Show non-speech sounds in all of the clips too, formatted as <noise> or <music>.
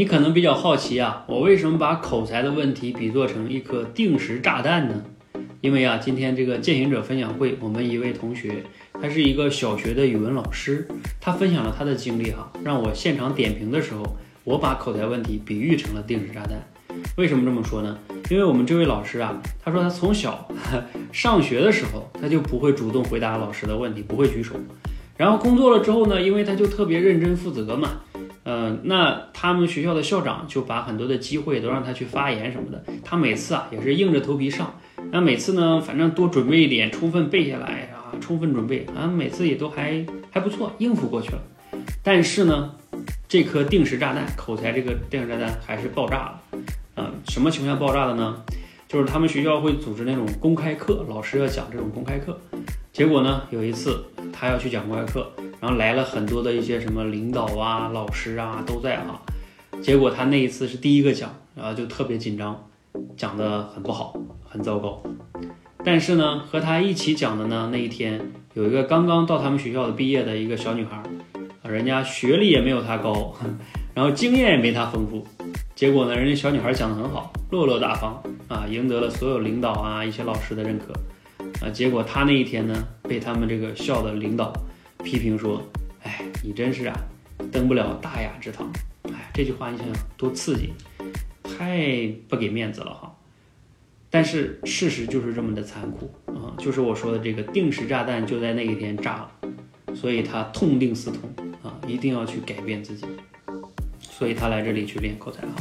你可能比较好奇啊，我为什么把口才的问题比作成一颗定时炸弹呢？因为啊，今天这个践行者分享会，我们一位同学，他是一个小学的语文老师，他分享了他的经历哈，让我现场点评的时候，我把口才问题比喻成了定时炸弹。为什么这么说呢？因为我们这位老师啊，他说他从小 <laughs> 上学的时候，他就不会主动回答老师的问题，不会举手，然后工作了之后呢，因为他就特别认真负责嘛。嗯，那他们学校的校长就把很多的机会都让他去发言什么的，他每次啊也是硬着头皮上。那每次呢，反正多准备一点，充分背下来啊，充分准备啊，每次也都还还不错，应付过去了。但是呢，这颗定时炸弹，口才这个定时炸弹还是爆炸了。啊，什么情况下爆炸的呢？就是他们学校会组织那种公开课，老师要讲这种公开课。结果呢，有一次他要去讲公开课。然后来了很多的一些什么领导啊、老师啊都在啊，结果他那一次是第一个讲，然后就特别紧张，讲的很不好，很糟糕。但是呢，和他一起讲的呢，那一天有一个刚刚到他们学校的毕业的一个小女孩，啊，人家学历也没有他高，<laughs> 然后经验也没他丰富，结果呢，人家小女孩讲的很好，落落大方啊，赢得了所有领导啊一些老师的认可，啊，结果他那一天呢，被他们这个校的领导。批评说：“哎，你真是啊，登不了大雅之堂。”哎，这句话你想想多刺激，太不给面子了哈。但是事实就是这么的残酷啊，就是我说的这个定时炸弹就在那一天炸了，所以他痛定思痛啊，一定要去改变自己，所以他来这里去练口才哈。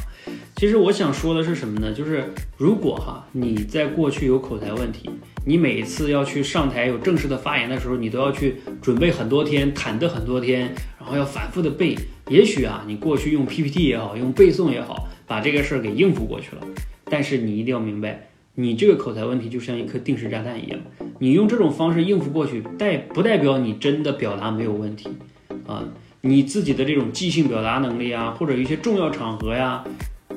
其实我想说的是什么呢？就是如果哈你在过去有口才问题，你每一次要去上台有正式的发言的时候，你都要去准备很多天，忐忑很多天，然后要反复的背。也许啊，你过去用 PPT 也好，用背诵也好，把这个事儿给应付过去了。但是你一定要明白，你这个口才问题就像一颗定时炸弹一样，你用这种方式应付过去，代不代表你真的表达没有问题啊？你自己的这种即兴表达能力啊，或者一些重要场合呀。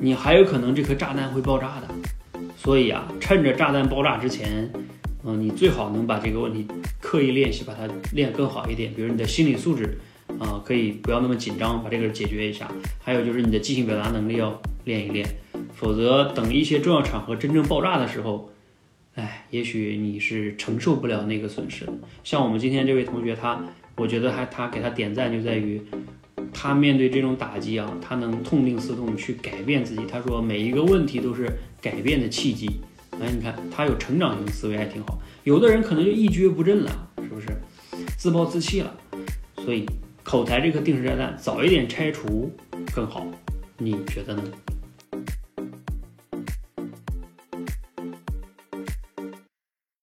你还有可能这颗炸弹会爆炸的，所以啊，趁着炸弹爆炸之前，嗯，你最好能把这个问题刻意练习，把它练更好一点。比如你的心理素质啊，可以不要那么紧张，把这个解决一下。还有就是你的即兴表达能力要练一练，否则等一些重要场合真正爆炸的时候，哎，也许你是承受不了那个损失。像我们今天这位同学，他，我觉得还他给他点赞就在于。他面对这种打击啊，他能痛定思痛去改变自己。他说每一个问题都是改变的契机。哎，你看他有成长型思维还挺好。有的人可能就一蹶不振了，是不是？自暴自弃了。所以口才这颗定时炸弹早一点拆除更好，你觉得呢？